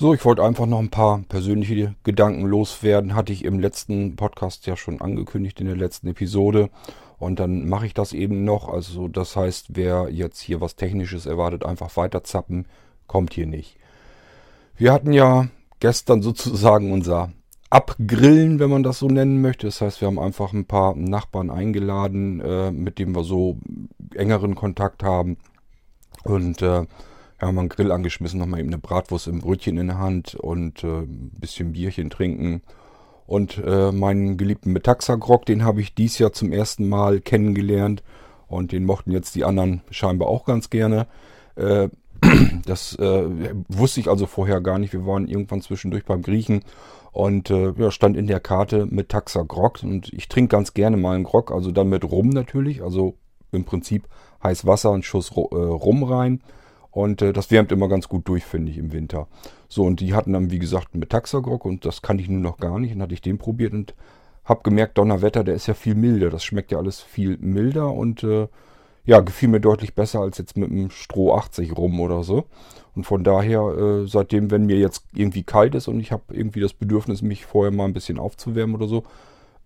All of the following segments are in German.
So, ich wollte einfach noch ein paar persönliche Gedanken loswerden. Hatte ich im letzten Podcast ja schon angekündigt in der letzten Episode. Und dann mache ich das eben noch. Also das heißt, wer jetzt hier was Technisches erwartet, einfach weiter zappen, kommt hier nicht. Wir hatten ja gestern sozusagen unser Abgrillen, wenn man das so nennen möchte. Das heißt, wir haben einfach ein paar Nachbarn eingeladen, äh, mit denen wir so engeren Kontakt haben. Und äh, ja, haben einen Grill angeschmissen, nochmal eben eine Bratwurst im Brötchen in der Hand und äh, ein bisschen Bierchen trinken. Und äh, meinen geliebten Metaxa-Grog, den habe ich dies Jahr zum ersten Mal kennengelernt. Und den mochten jetzt die anderen scheinbar auch ganz gerne. Äh, das äh, wusste ich also vorher gar nicht. Wir waren irgendwann zwischendurch beim Griechen und äh, ja, stand in der Karte mit Taxa Grog. Und ich trinke ganz gerne mal einen Grog, also dann mit Rum natürlich. Also im Prinzip heiß Wasser, einen Schuss äh, Rum rein. Und äh, das wärmt immer ganz gut durch, finde ich, im Winter. So, und die hatten dann, wie gesagt, einen Metaxagrog und das kannte ich nun noch gar nicht. Und hatte ich den probiert und habe gemerkt, Donnerwetter, der ist ja viel milder. Das schmeckt ja alles viel milder und äh, ja, gefiel mir deutlich besser als jetzt mit einem Stroh 80 rum oder so. Und von daher, äh, seitdem, wenn mir jetzt irgendwie kalt ist und ich habe irgendwie das Bedürfnis, mich vorher mal ein bisschen aufzuwärmen oder so,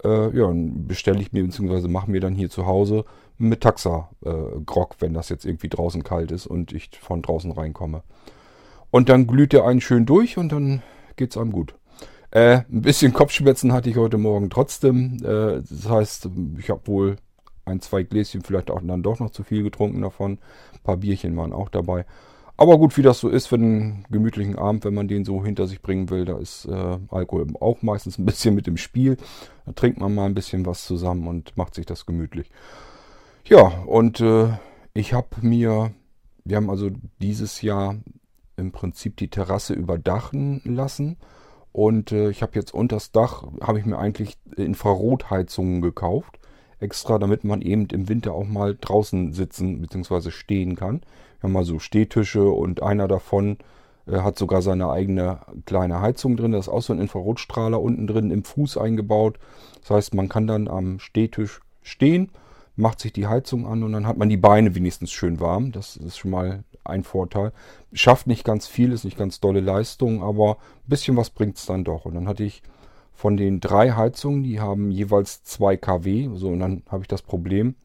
äh, ja, bestelle ich mir bzw. mache mir dann hier zu Hause mit Taxa äh, Grog, wenn das jetzt irgendwie draußen kalt ist und ich von draußen reinkomme. Und dann glüht der einen schön durch und dann geht's einem gut. Äh, ein bisschen Kopfschmerzen hatte ich heute Morgen trotzdem. Äh, das heißt, ich habe wohl ein, zwei Gläschen vielleicht auch dann doch noch zu viel getrunken davon. Ein paar Bierchen waren auch dabei. Aber gut, wie das so ist für einen gemütlichen Abend, wenn man den so hinter sich bringen will, da ist äh, Alkohol auch meistens ein bisschen mit im Spiel. Da trinkt man mal ein bisschen was zusammen und macht sich das gemütlich. Ja, und äh, ich habe mir, wir haben also dieses Jahr im Prinzip die Terrasse überdachen lassen. Und äh, ich habe jetzt unter das Dach, habe ich mir eigentlich Infrarotheizungen gekauft. Extra, damit man eben im Winter auch mal draußen sitzen bzw. stehen kann. Wir haben mal so Stehtische und einer davon äh, hat sogar seine eigene kleine Heizung drin. Da ist auch so ein Infrarotstrahler unten drin im Fuß eingebaut. Das heißt, man kann dann am Stehtisch stehen, macht sich die Heizung an und dann hat man die Beine wenigstens schön warm. Das ist schon mal ein Vorteil. Schafft nicht ganz viel, ist nicht ganz dolle Leistung, aber ein bisschen was bringt es dann doch. Und dann hatte ich von den drei Heizungen, die haben jeweils 2 kW. So, und dann habe ich das Problem,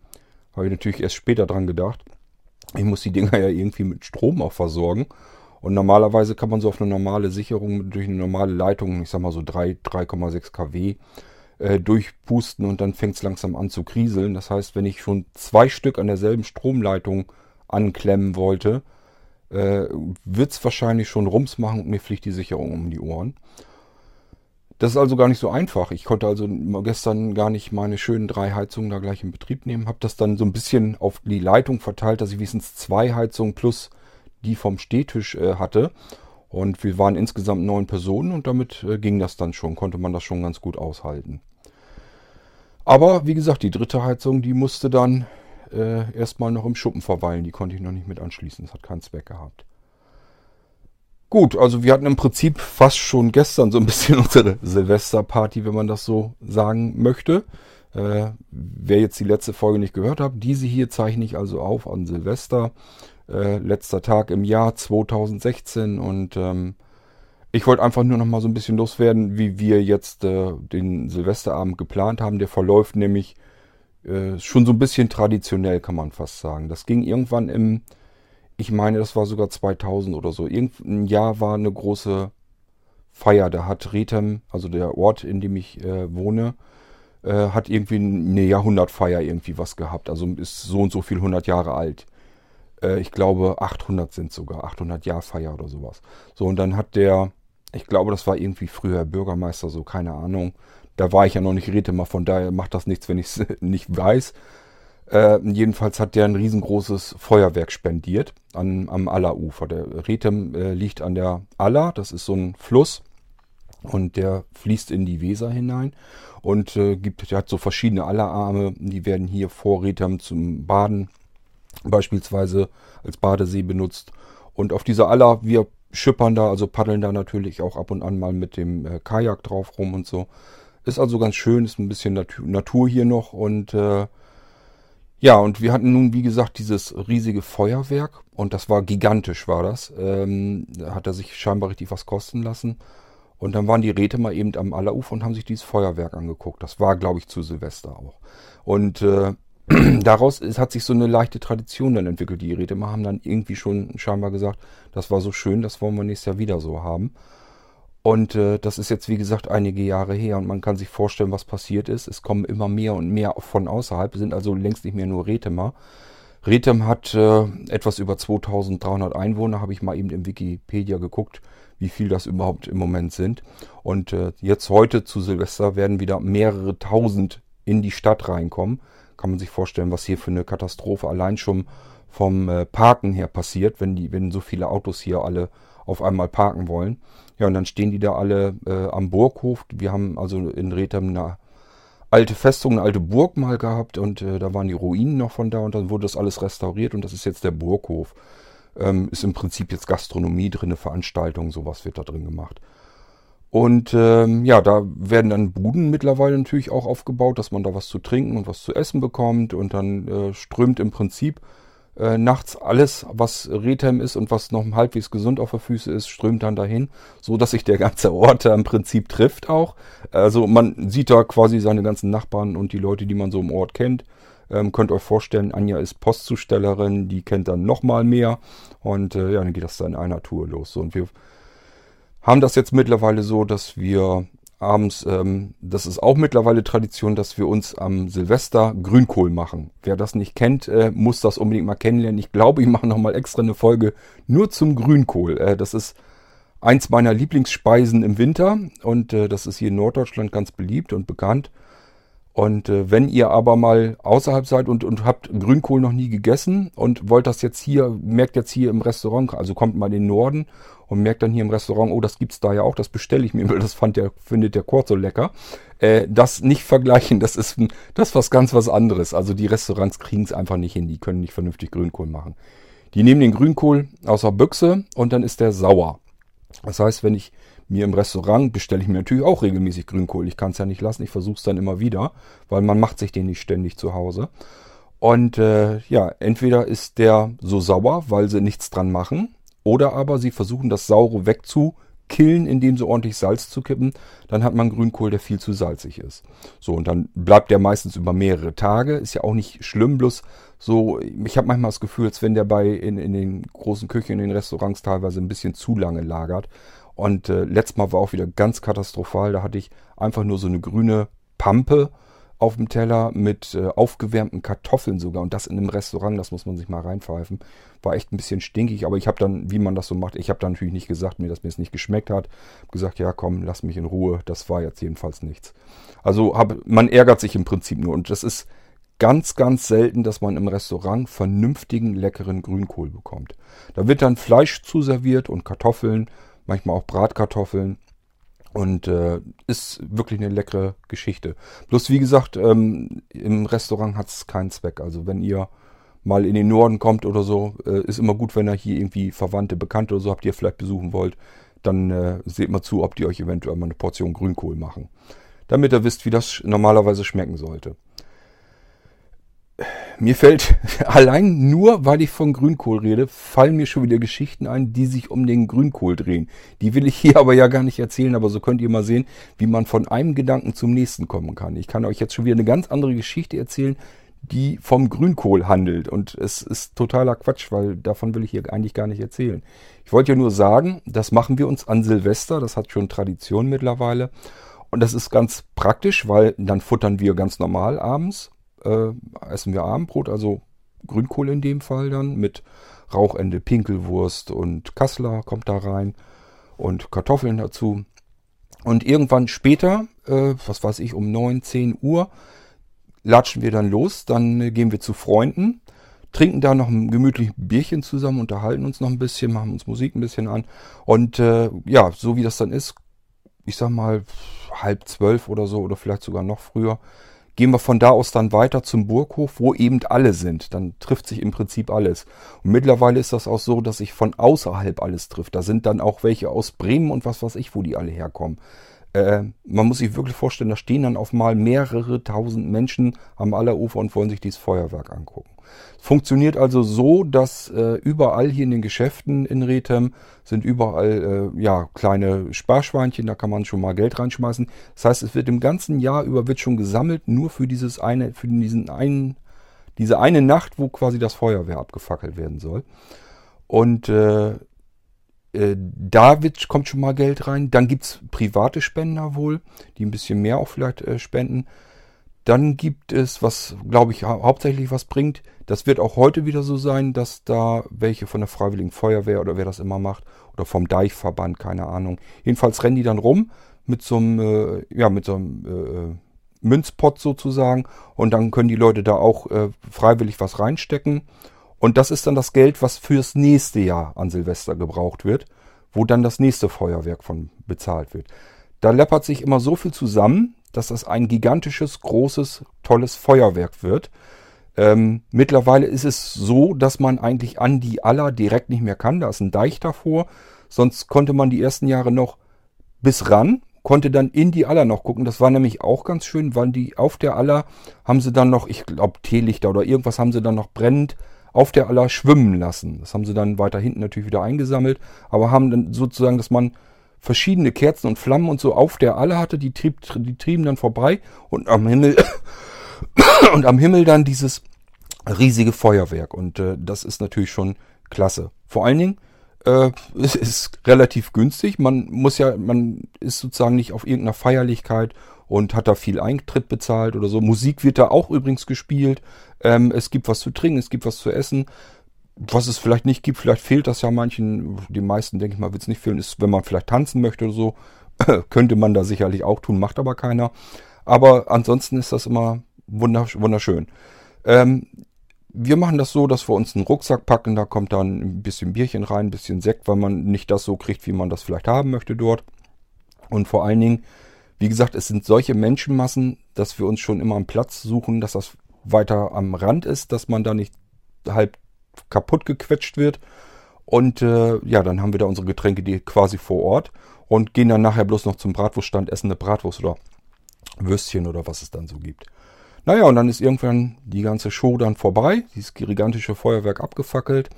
habe ich natürlich erst später dran gedacht, ich muss die Dinger ja irgendwie mit Strom auch versorgen. Und normalerweise kann man so auf eine normale Sicherung durch eine normale Leitung, ich sag mal so 3, 3,6 kW, äh, durchpusten und dann fängt es langsam an zu kriseln. Das heißt, wenn ich schon zwei Stück an derselben Stromleitung anklemmen wollte, äh, wird es wahrscheinlich schon Rums machen und mir fliegt die Sicherung um die Ohren. Das ist also gar nicht so einfach. Ich konnte also gestern gar nicht meine schönen drei Heizungen da gleich in Betrieb nehmen. Habe das dann so ein bisschen auf die Leitung verteilt, dass ich wenigstens zwei Heizungen plus die vom Stehtisch äh, hatte. Und wir waren insgesamt neun Personen und damit äh, ging das dann schon, konnte man das schon ganz gut aushalten. Aber wie gesagt, die dritte Heizung, die musste dann äh, erstmal noch im Schuppen verweilen. Die konnte ich noch nicht mit anschließen. Das hat keinen Zweck gehabt. Gut, also wir hatten im Prinzip fast schon gestern so ein bisschen unsere Silvesterparty, wenn man das so sagen möchte. Äh, wer jetzt die letzte Folge nicht gehört hat, diese hier zeichne ich also auf an Silvester. Äh, letzter Tag im Jahr 2016 und ähm, ich wollte einfach nur noch mal so ein bisschen loswerden, wie wir jetzt äh, den Silvesterabend geplant haben. Der verläuft nämlich äh, schon so ein bisschen traditionell, kann man fast sagen. Das ging irgendwann im ich meine, das war sogar 2000 oder so. Irgendein Jahr war eine große Feier. Da hat Rethem, also der Ort, in dem ich äh, wohne, äh, hat irgendwie eine Jahrhundertfeier irgendwie was gehabt. Also ist so und so viel 100 Jahre alt. Äh, ich glaube 800 sind sogar, 800 Jahrfeier oder sowas. So und dann hat der, ich glaube, das war irgendwie früher Bürgermeister, so keine Ahnung. Da war ich ja noch nicht Rethemer, von daher macht das nichts, wenn ich es nicht weiß. Äh, jedenfalls hat der ein riesengroßes Feuerwerk spendiert an, am Allerufer. Der Rethem äh, liegt an der Aller, das ist so ein Fluss und der fließt in die Weser hinein und äh, gibt, der hat so verschiedene Allerarme, die werden hier vor Rethem zum Baden beispielsweise als Badesee benutzt. Und auf dieser Aller, wir schippern da, also paddeln da natürlich auch ab und an mal mit dem äh, Kajak drauf rum und so. Ist also ganz schön, ist ein bisschen Natur, Natur hier noch und äh, Ja, und wir hatten nun, wie gesagt, dieses riesige Feuerwerk und das war gigantisch, war das. Ähm, da hat er sich scheinbar richtig was kosten lassen. Und dann waren die Räte mal eben am Allerufer und haben sich dieses Feuerwerk angeguckt. Das war, glaube ich, zu Silvester auch. Und äh, daraus ist, hat sich so eine leichte Tradition dann entwickelt. Die Räte haben dann irgendwie schon scheinbar gesagt, das war so schön, das wollen wir nächstes Jahr wieder so haben. Und äh, das ist jetzt, wie gesagt, einige Jahre her und man kann sich vorstellen, was passiert ist. Es kommen immer mehr und mehr von außerhalb, sind also längst nicht mehr nur Retemer. Retem hat äh, etwas über 2300 Einwohner, habe ich mal eben im Wikipedia geguckt, wie viel das überhaupt im Moment sind. Und äh, jetzt heute zu Silvester werden wieder mehrere tausend in die Stadt reinkommen. Kann man sich vorstellen, was hier für eine Katastrophe allein schon vom äh, Parken her passiert, wenn, die, wenn so viele Autos hier alle auf einmal parken wollen. Ja, und dann stehen die da alle äh, am Burghof. Wir haben also in Retham eine alte Festung, eine alte Burg mal gehabt und äh, da waren die Ruinen noch von da und dann wurde das alles restauriert und das ist jetzt der Burghof. Ähm, ist im Prinzip jetzt Gastronomie drin, eine Veranstaltung, sowas wird da drin gemacht. Und ähm, ja, da werden dann Buden mittlerweile natürlich auch aufgebaut, dass man da was zu trinken und was zu essen bekommt und dann äh, strömt im Prinzip äh, nachts alles, was Rethem ist und was noch halbwegs gesund auf der Füße ist, strömt dann dahin, so dass sich der ganze Ort im Prinzip trifft auch. Also man sieht da quasi seine ganzen Nachbarn und die Leute, die man so im Ort kennt. Ähm, könnt euch vorstellen, Anja ist Postzustellerin, die kennt dann nochmal mehr und äh, ja, dann geht das dann in einer Tour los. So, und wir haben das jetzt mittlerweile so, dass wir abends, ähm, das ist auch mittlerweile Tradition, dass wir uns am Silvester Grünkohl machen. Wer das nicht kennt, äh, muss das unbedingt mal kennenlernen. Ich glaube, ich mache nochmal extra eine Folge nur zum Grünkohl. Äh, das ist eins meiner Lieblingsspeisen im Winter und äh, das ist hier in Norddeutschland ganz beliebt und bekannt. Und äh, wenn ihr aber mal außerhalb seid und, und habt Grünkohl noch nie gegessen und wollt das jetzt hier, merkt jetzt hier im Restaurant, also kommt mal in den Norden und merkt dann hier im Restaurant, oh, das gibt's da ja auch, das bestelle ich mir, weil das fand der, findet der Kurt so lecker. Äh, das nicht vergleichen, das ist das ist was ganz was anderes. Also die Restaurants kriegen es einfach nicht hin, die können nicht vernünftig Grünkohl machen. Die nehmen den Grünkohl aus der Büchse und dann ist der sauer. Das heißt, wenn ich mir im Restaurant bestelle ich mir natürlich auch regelmäßig Grünkohl. Ich kann es ja nicht lassen, ich versuche es dann immer wieder, weil man macht sich den nicht ständig zu Hause. Und äh, ja, entweder ist der so sauer, weil sie nichts dran machen, oder aber sie versuchen das Saure wegzukillen, indem sie ordentlich Salz zu kippen. Dann hat man Grünkohl, der viel zu salzig ist. So, und dann bleibt der meistens über mehrere Tage. Ist ja auch nicht schlimm, bloß so, ich habe manchmal das Gefühl, als wenn der bei in, in den großen Küchen, in den Restaurants teilweise ein bisschen zu lange lagert. Und äh, letztes Mal war auch wieder ganz katastrophal. Da hatte ich einfach nur so eine grüne Pampe auf dem Teller mit äh, aufgewärmten Kartoffeln sogar. Und das in einem Restaurant, das muss man sich mal reinpfeifen. War echt ein bisschen stinkig, aber ich habe dann, wie man das so macht, ich habe dann natürlich nicht gesagt, mir, dass mir es nicht geschmeckt hat. Hab gesagt, ja komm, lass mich in Ruhe. Das war jetzt jedenfalls nichts. Also hab, man ärgert sich im Prinzip nur. Und das ist ganz, ganz selten, dass man im Restaurant vernünftigen, leckeren Grünkohl bekommt. Da wird dann Fleisch zuserviert und Kartoffeln manchmal auch Bratkartoffeln. Und äh, ist wirklich eine leckere Geschichte. Bloß wie gesagt, ähm, im Restaurant hat es keinen Zweck. Also wenn ihr mal in den Norden kommt oder so, äh, ist immer gut, wenn ihr hier irgendwie Verwandte, Bekannte oder so habt, die ihr vielleicht besuchen wollt, dann äh, seht mal zu, ob die euch eventuell mal eine Portion Grünkohl machen. Damit ihr wisst, wie das normalerweise schmecken sollte mir fällt allein nur, weil ich von Grünkohl rede, fallen mir schon wieder Geschichten ein, die sich um den Grünkohl drehen. Die will ich hier aber ja gar nicht erzählen, aber so könnt ihr mal sehen, wie man von einem Gedanken zum nächsten kommen kann. Ich kann euch jetzt schon wieder eine ganz andere Geschichte erzählen, die vom Grünkohl handelt. Und es ist totaler Quatsch, weil davon will ich hier eigentlich gar nicht erzählen. Ich wollte ja nur sagen, das machen wir uns an Silvester, das hat schon Tradition mittlerweile. Und das ist ganz praktisch, weil dann futtern wir ganz normal abends äh, essen wir Abendbrot, also Grünkohl in dem Fall dann mit Rauchende, Pinkelwurst und Kassler kommt da rein und Kartoffeln dazu. Und irgendwann später, äh, was weiß ich, um 9, 10 Uhr, latschen wir dann los, dann äh, gehen wir zu Freunden, trinken da noch ein gemütliches Bierchen zusammen, unterhalten uns noch ein bisschen, machen uns Musik ein bisschen an. Und äh, ja, so wie das dann ist, ich sag mal halb zwölf oder so oder vielleicht sogar noch früher, gehen wir von da aus dann weiter zum Burghof, wo eben alle sind. Dann trifft sich im Prinzip alles. Und mittlerweile ist das auch so, dass sich von außerhalb alles trifft. Da sind dann auch welche aus Bremen und was weiß ich, wo die alle herkommen. Äh, man muss sich wirklich vorstellen, da stehen dann auf mal mehrere tausend Menschen am Allerufer und wollen sich dieses Feuerwerk angucken. Funktioniert also so, dass äh, überall hier in den Geschäften in Rethem sind überall äh, ja kleine Sparschweinchen, da kann man schon mal Geld reinschmeißen. Das heißt, es wird im ganzen Jahr über wird schon gesammelt, nur für dieses eine, für diesen einen, diese eine Nacht, wo quasi das Feuerwehr abgefackelt werden soll. Und äh, äh, da wird, kommt schon mal Geld rein. Dann gibt es private Spender wohl, die ein bisschen mehr auch vielleicht äh, spenden. Dann gibt es, was glaube ich hau hauptsächlich was bringt, das wird auch heute wieder so sein, dass da welche von der Freiwilligen Feuerwehr oder wer das immer macht oder vom Deichverband, keine Ahnung. Jedenfalls rennen die dann rum mit so einem, äh, ja, mit so einem äh, Münzpot sozusagen und dann können die Leute da auch äh, freiwillig was reinstecken und das ist dann das Geld, was fürs nächste Jahr an Silvester gebraucht wird, wo dann das nächste Feuerwerk von bezahlt wird. Da läppert sich immer so viel zusammen, dass das ein gigantisches, großes, tolles Feuerwerk wird. Ähm, mittlerweile ist es so, dass man eigentlich an die Aller direkt nicht mehr kann. Da ist ein Deich davor. Sonst konnte man die ersten Jahre noch bis ran, konnte dann in die Aller noch gucken. Das war nämlich auch ganz schön, weil die auf der Aller haben sie dann noch, ich glaube, Teelichter oder irgendwas haben sie dann noch brennend auf der Aller schwimmen lassen. Das haben sie dann weiter hinten natürlich wieder eingesammelt, aber haben dann sozusagen, dass man verschiedene Kerzen und Flammen und so auf der Aller hatte, die, trieb, die trieben dann vorbei und am Himmel und am Himmel dann dieses riesige Feuerwerk und äh, das ist natürlich schon klasse. Vor allen Dingen äh, es ist relativ günstig. Man muss ja, man ist sozusagen nicht auf irgendeiner Feierlichkeit und hat da viel Eintritt bezahlt oder so. Musik wird da auch übrigens gespielt. Ähm, es gibt was zu trinken, es gibt was zu essen. Was es vielleicht nicht gibt, vielleicht fehlt das ja manchen. Die meisten, denke ich mal, wird es nicht fehlen, ist, wenn man vielleicht tanzen möchte oder so. könnte man da sicherlich auch tun, macht aber keiner. Aber ansonsten ist das immer wunderschön. Ähm, wir machen das so, dass wir uns einen Rucksack packen, da kommt dann ein bisschen Bierchen rein, ein bisschen Sekt, weil man nicht das so kriegt, wie man das vielleicht haben möchte dort. Und vor allen Dingen wie gesagt, es sind solche Menschenmassen, dass wir uns schon immer einen Platz suchen, dass das weiter am Rand ist, dass man da nicht halb kaputt gequetscht wird. Und äh, ja, dann haben wir da unsere Getränke die quasi vor Ort und gehen dann nachher bloß noch zum Bratwurststand, essen eine Bratwurst oder Würstchen oder was es dann so gibt. Naja, und dann ist irgendwann die ganze Show dann vorbei, dieses gigantische Feuerwerk abgefackelt.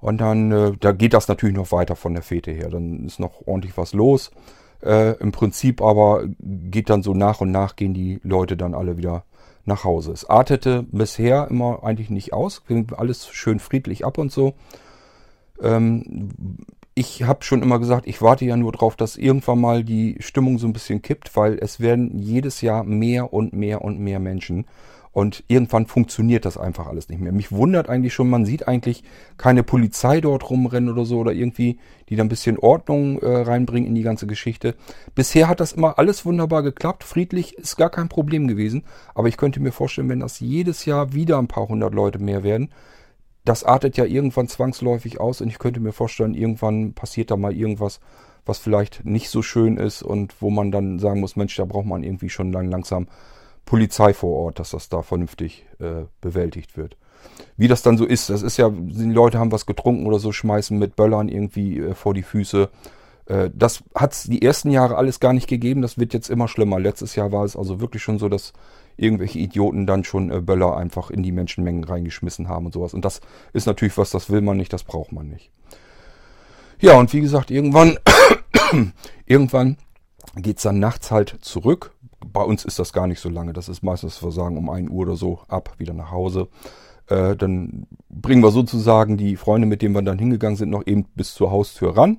Und dann, äh, da geht das natürlich noch weiter von der Fete her. Dann ist noch ordentlich was los. Äh, Im Prinzip aber geht dann so nach und nach gehen die Leute dann alle wieder nach Hause. Es artete bisher immer eigentlich nicht aus. Ging alles schön friedlich ab und so. Ähm, ich habe schon immer gesagt, ich warte ja nur darauf, dass irgendwann mal die Stimmung so ein bisschen kippt, weil es werden jedes Jahr mehr und mehr und mehr Menschen. Und irgendwann funktioniert das einfach alles nicht mehr. Mich wundert eigentlich schon, man sieht eigentlich keine Polizei dort rumrennen oder so oder irgendwie, die da ein bisschen Ordnung äh, reinbringen in die ganze Geschichte. Bisher hat das immer alles wunderbar geklappt. Friedlich ist gar kein Problem gewesen. Aber ich könnte mir vorstellen, wenn das jedes Jahr wieder ein paar hundert Leute mehr werden, das artet ja irgendwann zwangsläufig aus und ich könnte mir vorstellen, irgendwann passiert da mal irgendwas, was vielleicht nicht so schön ist und wo man dann sagen muss, Mensch, da braucht man irgendwie schon lang langsam Polizei vor Ort, dass das da vernünftig äh, bewältigt wird. Wie das dann so ist, das ist ja, die Leute haben was getrunken oder so, schmeißen mit Böllern irgendwie äh, vor die Füße. Äh, das hat es die ersten Jahre alles gar nicht gegeben, das wird jetzt immer schlimmer. Letztes Jahr war es also wirklich schon so, dass irgendwelche Idioten dann schon äh, Böller einfach in die Menschenmengen reingeschmissen haben und sowas. Und das ist natürlich was, das will man nicht, das braucht man nicht. Ja, und wie gesagt, irgendwann, irgendwann geht's dann nachts halt zurück bei uns ist das gar nicht so lange. Das ist meistens, wir sagen, um 1 Uhr oder so ab, wieder nach Hause. Äh, dann bringen wir sozusagen die Freunde, mit denen wir dann hingegangen sind, noch eben bis zur Haustür ran,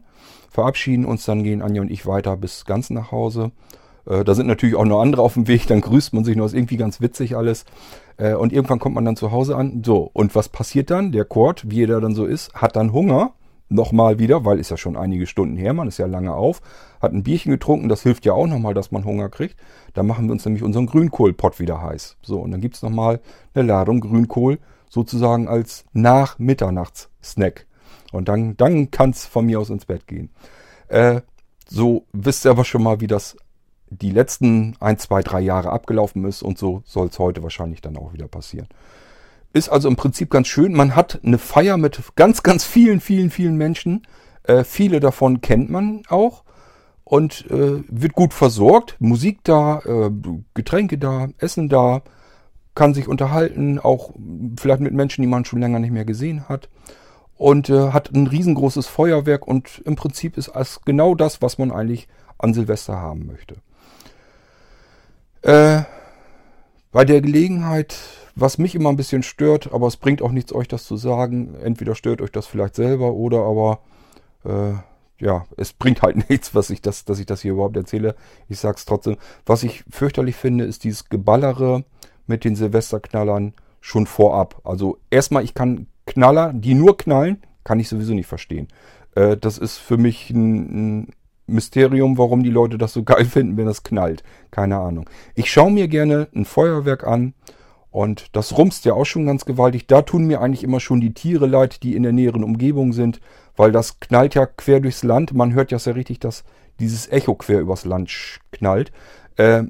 verabschieden uns, dann gehen Anja und ich weiter bis ganz nach Hause. Äh, da sind natürlich auch noch andere auf dem Weg, dann grüßt man sich noch, ist irgendwie ganz witzig alles. Äh, und irgendwann kommt man dann zu Hause an. So, und was passiert dann? Der Kurt, wie er dann so ist, hat dann Hunger nochmal wieder, weil ist ja schon einige Stunden her, man ist ja lange auf, hat ein Bierchen getrunken, das hilft ja auch nochmal, dass man Hunger kriegt. Da machen wir uns nämlich unseren Grünkohlpott wieder heiß. So, und dann gibt's nochmal eine Ladung Grünkohl, sozusagen als Nach-Mitternachts-Snack. Und dann, dann kann's von mir aus ins Bett gehen. Äh, so wisst ihr aber schon mal, wie das die letzten ein, zwei, drei Jahre abgelaufen ist und so soll's heute wahrscheinlich dann auch wieder passieren. Ist also im Prinzip ganz schön. Man hat eine Feier mit ganz, ganz vielen, vielen, vielen Menschen. Äh, viele davon kennt man auch. und äh, wird gut versorgt. Musik da, äh, Getränke da, Essen da, kann sich unterhalten, auch vielleicht mit Menschen, die man schon länger nicht mehr gesehen hat. Und äh, hat ein riesengroßes Feuerwerk und im Prinzip ist es genau das, was man eigentlich an Silvester haben möchte. Äh, bei der Gelegenheit, was mich immer ein bisschen stört, aber es bringt auch nichts, euch das zu sagen. Entweder stört euch das vielleicht selber oder aber äh, ja, es bringt halt nichts, was ich das, dass ich das hier überhaupt erzähle. Ich sag's trotzdem. Was ich fürchterlich finde, ist dieses Geballere mit den Silvesterknallern schon vorab. Also erstmal, ich kann Knaller, die nur knallen, kann ich sowieso nicht verstehen. Äh, das ist für mich ein, ein Mysterium, warum die Leute das so geil finden, wenn das knallt. Keine Ahnung. Ich schaue mir gerne ein Feuerwerk an und das rumst ja auch schon ganz gewaltig. Da tun mir eigentlich immer schon die Tiere leid, die in der näheren Umgebung sind, weil das knallt ja quer durchs Land. Man hört ja sehr richtig, dass dieses Echo quer übers Land knallt. Äh,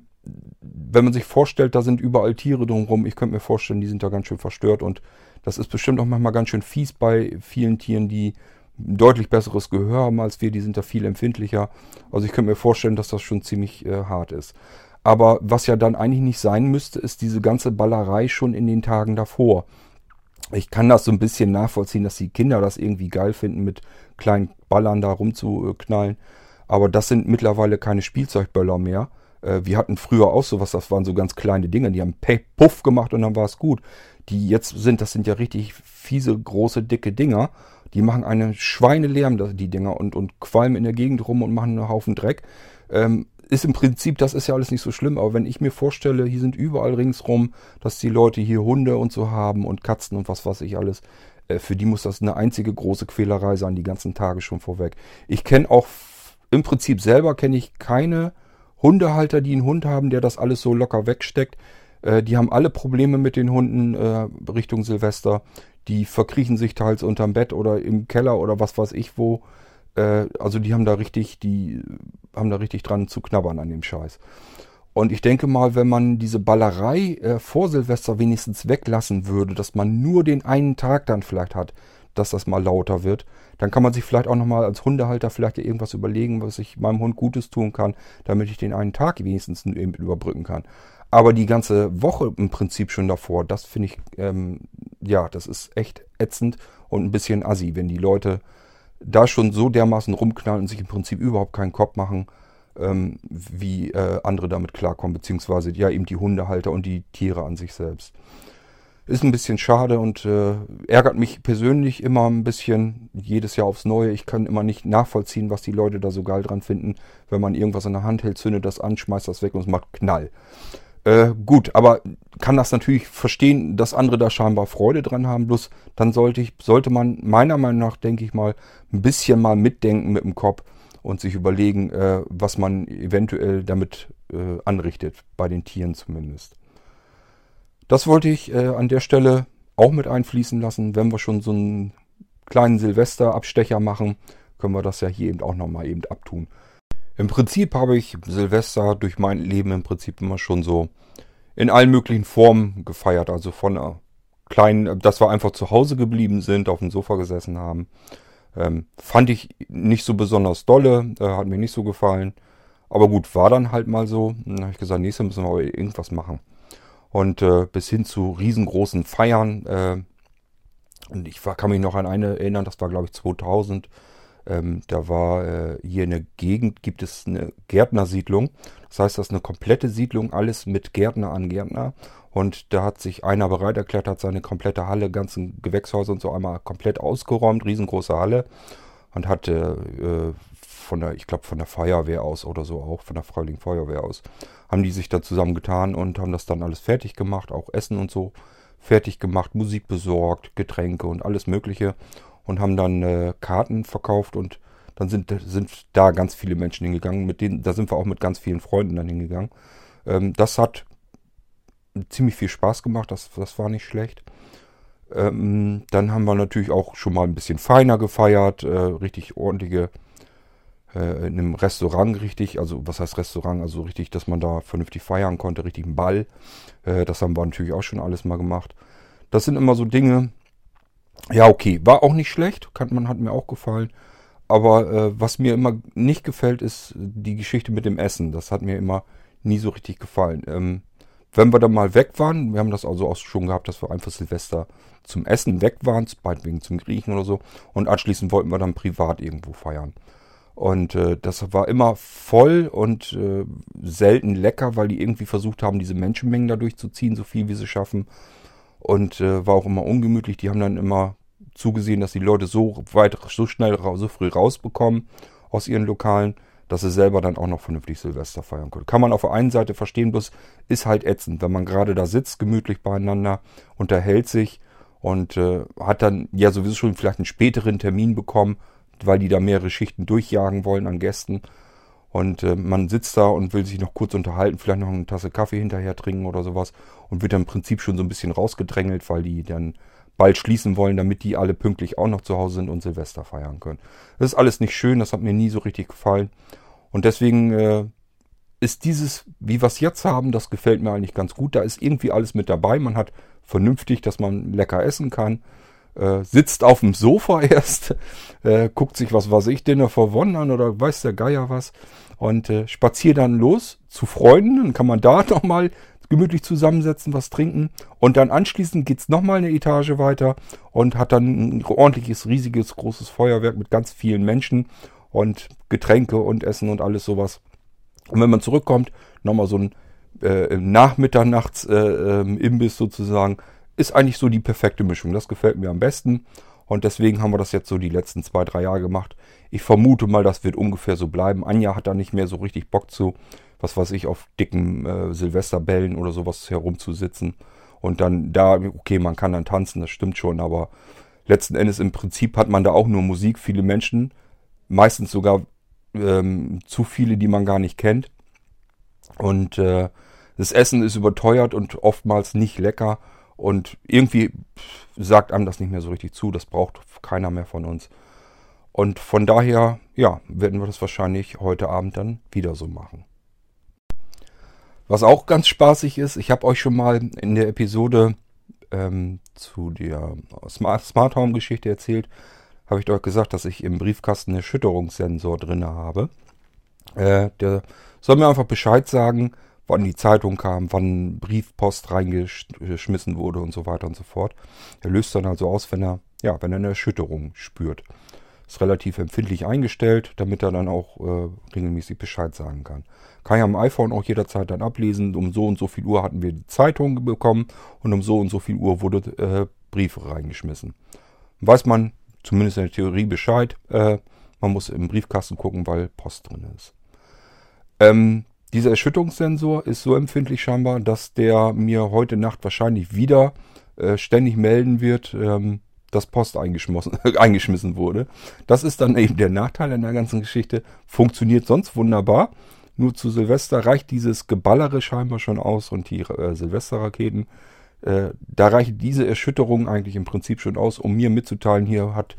wenn man sich vorstellt, da sind überall Tiere drumherum, ich könnte mir vorstellen, die sind da ganz schön verstört und das ist bestimmt auch manchmal ganz schön fies bei vielen Tieren, die ein deutlich besseres Gehör haben als wir, die sind da viel empfindlicher. Also ich könnte mir vorstellen, dass das schon ziemlich äh, hart ist. Aber was ja dann eigentlich nicht sein müsste, ist diese ganze Ballerei schon in den Tagen davor. Ich kann das so ein bisschen nachvollziehen, dass die Kinder das irgendwie geil finden, mit kleinen Ballern da rumzuknallen. Aber das sind mittlerweile keine Spielzeugböller mehr. Äh, wir hatten früher auch sowas, das waren so ganz kleine Dinge, die haben Puff gemacht und dann war es gut. Die jetzt sind, das sind ja richtig fiese, große, dicke Dinger. Die machen einen Schweinelärm, die Dinger, und, und qualmen in der Gegend rum und machen einen Haufen Dreck. Ähm, ist im Prinzip, das ist ja alles nicht so schlimm, aber wenn ich mir vorstelle, hier sind überall ringsrum, dass die Leute hier Hunde und so haben und Katzen und was weiß ich alles, äh, für die muss das eine einzige große Quälerei sein, die ganzen Tage schon vorweg. Ich kenne auch im Prinzip selber kenne ich keine Hundehalter, die einen Hund haben, der das alles so locker wegsteckt. Äh, die haben alle Probleme mit den Hunden äh, Richtung Silvester. Die verkriechen sich teils unterm Bett oder im Keller oder was weiß ich wo. Äh, also die haben da richtig, die haben da richtig dran zu knabbern an dem Scheiß. Und ich denke mal, wenn man diese Ballerei äh, vor Silvester wenigstens weglassen würde, dass man nur den einen Tag dann vielleicht hat, dass das mal lauter wird, dann kann man sich vielleicht auch nochmal als Hundehalter vielleicht irgendwas überlegen, was ich meinem Hund Gutes tun kann, damit ich den einen Tag wenigstens eben überbrücken kann. Aber die ganze Woche im Prinzip schon davor, das finde ich, ähm, ja, das ist echt ätzend und ein bisschen assi, wenn die Leute da schon so dermaßen rumknallen und sich im Prinzip überhaupt keinen Kopf machen, ähm, wie äh, andere damit klarkommen, beziehungsweise ja eben die Hundehalter und die Tiere an sich selbst. Ist ein bisschen schade und äh, ärgert mich persönlich immer ein bisschen jedes Jahr aufs Neue. Ich kann immer nicht nachvollziehen, was die Leute da so geil dran finden, wenn man irgendwas in der Hand hält, zündet das an, schmeißt das weg und es macht Knall. Äh, gut, aber kann das natürlich verstehen, dass andere da scheinbar Freude dran haben. Bloß dann sollte ich, sollte man meiner Meinung nach, denke ich mal, ein bisschen mal mitdenken mit dem Kopf und sich überlegen, äh, was man eventuell damit äh, anrichtet, bei den Tieren zumindest. Das wollte ich äh, an der Stelle auch mit einfließen lassen. Wenn wir schon so einen kleinen Silvesterabstecher machen, können wir das ja hier eben auch nochmal eben abtun. Im Prinzip habe ich Silvester durch mein Leben im Prinzip immer schon so in allen möglichen Formen gefeiert. Also von einer kleinen, dass wir einfach zu Hause geblieben sind, auf dem Sofa gesessen haben. Ähm, fand ich nicht so besonders dolle, äh, hat mir nicht so gefallen. Aber gut, war dann halt mal so. Dann habe ich gesagt, nächstes müssen wir aber irgendwas machen. Und äh, bis hin zu riesengroßen Feiern. Äh, und ich war, kann mich noch an eine erinnern, das war glaube ich 2000. Ähm, da war äh, hier in der Gegend gibt es eine Gärtnersiedlung. Das heißt, das ist eine komplette Siedlung, alles mit Gärtner an Gärtner. Und da hat sich einer bereit erklärt, hat seine komplette Halle, ganzen Gewächshäuser und so einmal komplett ausgeräumt, riesengroße Halle. Und hatte äh, von der, ich glaube von der Feuerwehr aus oder so auch, von der Freiwilligen Feuerwehr aus, haben die sich da zusammengetan und haben das dann alles fertig gemacht, auch Essen und so fertig gemacht, Musik besorgt, Getränke und alles Mögliche und haben dann äh, Karten verkauft und dann sind, sind da ganz viele Menschen hingegangen. Mit denen, da sind wir auch mit ganz vielen Freunden dann hingegangen. Ähm, das hat ziemlich viel Spaß gemacht, das, das war nicht schlecht. Ähm, dann haben wir natürlich auch schon mal ein bisschen feiner gefeiert, äh, richtig ordentliche, äh, in einem Restaurant richtig, also was heißt Restaurant, also richtig, dass man da vernünftig feiern konnte, richtig einen Ball. Äh, das haben wir natürlich auch schon alles mal gemacht. Das sind immer so Dinge, ja, okay, war auch nicht schlecht, kann man, hat mir auch gefallen. aber äh, was mir immer nicht gefällt, ist die Geschichte mit dem Essen. Das hat mir immer nie so richtig gefallen. Ähm, wenn wir dann mal weg waren, wir haben das also auch schon gehabt, dass wir einfach Silvester zum Essen weg waren, meinetwegen zum Griechen oder so, und anschließend wollten wir dann privat irgendwo feiern. Und äh, das war immer voll und äh, selten lecker, weil die irgendwie versucht haben, diese Menschenmengen da durchzuziehen, so viel wie sie schaffen. Und äh, war auch immer ungemütlich. Die haben dann immer zugesehen, dass die Leute so weit, so schnell, so früh rausbekommen aus ihren Lokalen, dass sie selber dann auch noch vernünftig Silvester feiern können. Kann man auf der einen Seite verstehen, bloß ist halt ätzend, wenn man gerade da sitzt, gemütlich beieinander, unterhält sich und äh, hat dann ja sowieso schon vielleicht einen späteren Termin bekommen, weil die da mehrere Schichten durchjagen wollen an Gästen. Und äh, man sitzt da und will sich noch kurz unterhalten, vielleicht noch eine Tasse Kaffee hinterher trinken oder sowas und wird dann im Prinzip schon so ein bisschen rausgedrängelt, weil die dann bald schließen wollen, damit die alle pünktlich auch noch zu Hause sind und Silvester feiern können. Das ist alles nicht schön, das hat mir nie so richtig gefallen. Und deswegen äh, ist dieses, wie wir es jetzt haben, das gefällt mir eigentlich ganz gut. Da ist irgendwie alles mit dabei. Man hat vernünftig, dass man lecker essen kann. Äh, sitzt auf dem Sofa erst, äh, guckt sich, was weiß ich, Dinner for One an oder weiß der Geier was und äh, spaziert dann los zu Freunden. Dann kann man da nochmal gemütlich zusammensetzen, was trinken und dann anschließend geht's nochmal eine Etage weiter und hat dann ein ordentliches, riesiges, großes Feuerwerk mit ganz vielen Menschen und Getränke und Essen und alles sowas. Und wenn man zurückkommt, nochmal so ein äh, Nachmitternachts-Imbiss äh, äh, sozusagen, ist eigentlich so die perfekte Mischung. Das gefällt mir am besten. Und deswegen haben wir das jetzt so die letzten zwei, drei Jahre gemacht. Ich vermute mal, das wird ungefähr so bleiben. Anja hat da nicht mehr so richtig Bock zu was weiß ich, auf dicken äh, Silvesterbällen oder sowas herumzusitzen. Und dann da, okay, man kann dann tanzen, das stimmt schon, aber letzten Endes im Prinzip hat man da auch nur Musik, viele Menschen, meistens sogar ähm, zu viele, die man gar nicht kennt. Und äh, das Essen ist überteuert und oftmals nicht lecker. Und irgendwie sagt einem das nicht mehr so richtig zu. Das braucht keiner mehr von uns. Und von daher, ja, werden wir das wahrscheinlich heute Abend dann wieder so machen. Was auch ganz spaßig ist, ich habe euch schon mal in der Episode ähm, zu der Smart, Smart Home Geschichte erzählt, habe ich euch gesagt, dass ich im Briefkasten einen Erschütterungssensor drin habe. Äh, der soll mir einfach Bescheid sagen, wann die Zeitung kam, wann Briefpost reingeschmissen wurde und so weiter und so fort. Er löst dann also aus, wenn er, ja, wenn er eine Erschütterung spürt. Ist relativ empfindlich eingestellt, damit er dann auch äh, regelmäßig Bescheid sagen kann. Kann ja am iPhone auch jederzeit dann ablesen. Um so und so viel Uhr hatten wir die Zeitung bekommen und um so und so viel Uhr wurde äh, Briefe reingeschmissen. Weiß man zumindest in der Theorie Bescheid. Äh, man muss im Briefkasten gucken, weil Post drin ist. Ähm, dieser Erschütterungssensor ist so empfindlich scheinbar, dass der mir heute Nacht wahrscheinlich wieder äh, ständig melden wird, ähm, dass Post eingeschmissen, wurde. Das ist dann eben der Nachteil an der ganzen Geschichte. Funktioniert sonst wunderbar. Nur zu Silvester reicht dieses Geballere scheinbar schon aus und die äh, Silvesterraketen. Äh, da reicht diese Erschütterung eigentlich im Prinzip schon aus, um mir mitzuteilen, hier hat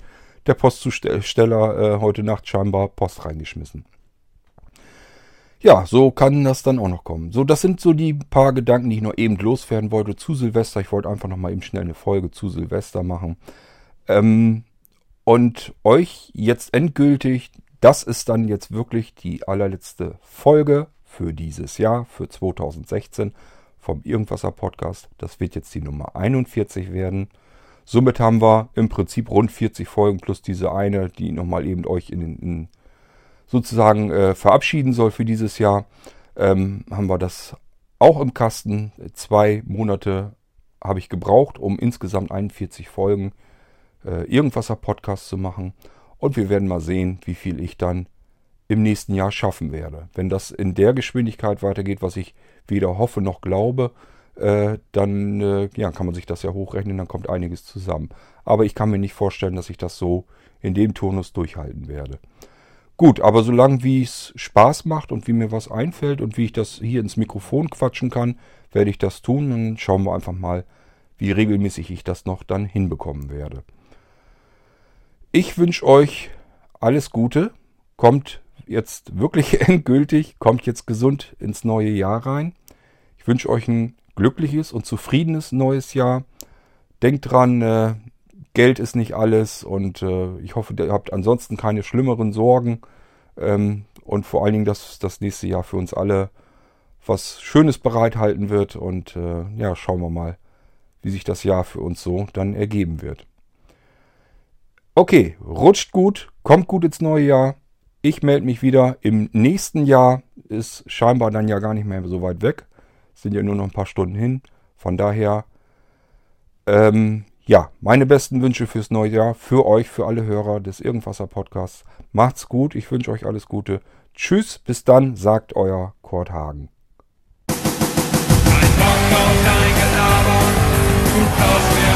der Postzusteller äh, heute Nacht scheinbar Post reingeschmissen. Ja, so kann das dann auch noch kommen. So, das sind so die paar Gedanken, die ich noch eben loswerden wollte zu Silvester. Ich wollte einfach noch mal eben schnell eine Folge zu Silvester machen. Ähm, und euch jetzt endgültig, das ist dann jetzt wirklich die allerletzte Folge für dieses Jahr, für 2016 vom Irgendwasser Podcast. Das wird jetzt die Nummer 41 werden. Somit haben wir im Prinzip rund 40 Folgen plus diese eine, die nochmal eben euch in den in sozusagen äh, verabschieden soll für dieses Jahr, ähm, haben wir das auch im Kasten. Zwei Monate habe ich gebraucht, um insgesamt 41 Folgen äh, Irgendwasser Podcast zu machen. Und wir werden mal sehen, wie viel ich dann im nächsten Jahr schaffen werde. Wenn das in der Geschwindigkeit weitergeht, was ich weder hoffe noch glaube, äh, dann äh, ja, kann man sich das ja hochrechnen, dann kommt einiges zusammen. Aber ich kann mir nicht vorstellen, dass ich das so in dem Turnus durchhalten werde. Gut, aber solange wie es Spaß macht und wie mir was einfällt und wie ich das hier ins Mikrofon quatschen kann, werde ich das tun. Dann schauen wir einfach mal, wie regelmäßig ich das noch dann hinbekommen werde. Ich wünsche euch alles Gute. Kommt jetzt wirklich endgültig, kommt jetzt gesund ins neue Jahr rein. Ich wünsche euch ein glückliches und zufriedenes neues Jahr. Denkt dran, äh, Geld ist nicht alles und äh, ich hoffe, ihr habt ansonsten keine schlimmeren Sorgen ähm, und vor allen Dingen, dass das nächste Jahr für uns alle was Schönes bereithalten wird und äh, ja, schauen wir mal, wie sich das Jahr für uns so dann ergeben wird. Okay, rutscht gut, kommt gut ins neue Jahr. Ich melde mich wieder im nächsten Jahr. Ist scheinbar dann ja gar nicht mehr so weit weg. Sind ja nur noch ein paar Stunden hin. Von daher, ähm, ja, meine besten Wünsche fürs neue Jahr, für euch, für alle Hörer des Irgendwasser Podcasts. Macht's gut, ich wünsche euch alles Gute. Tschüss, bis dann, sagt euer Kurt Hagen. Kein Bock auf dein Gelaber, du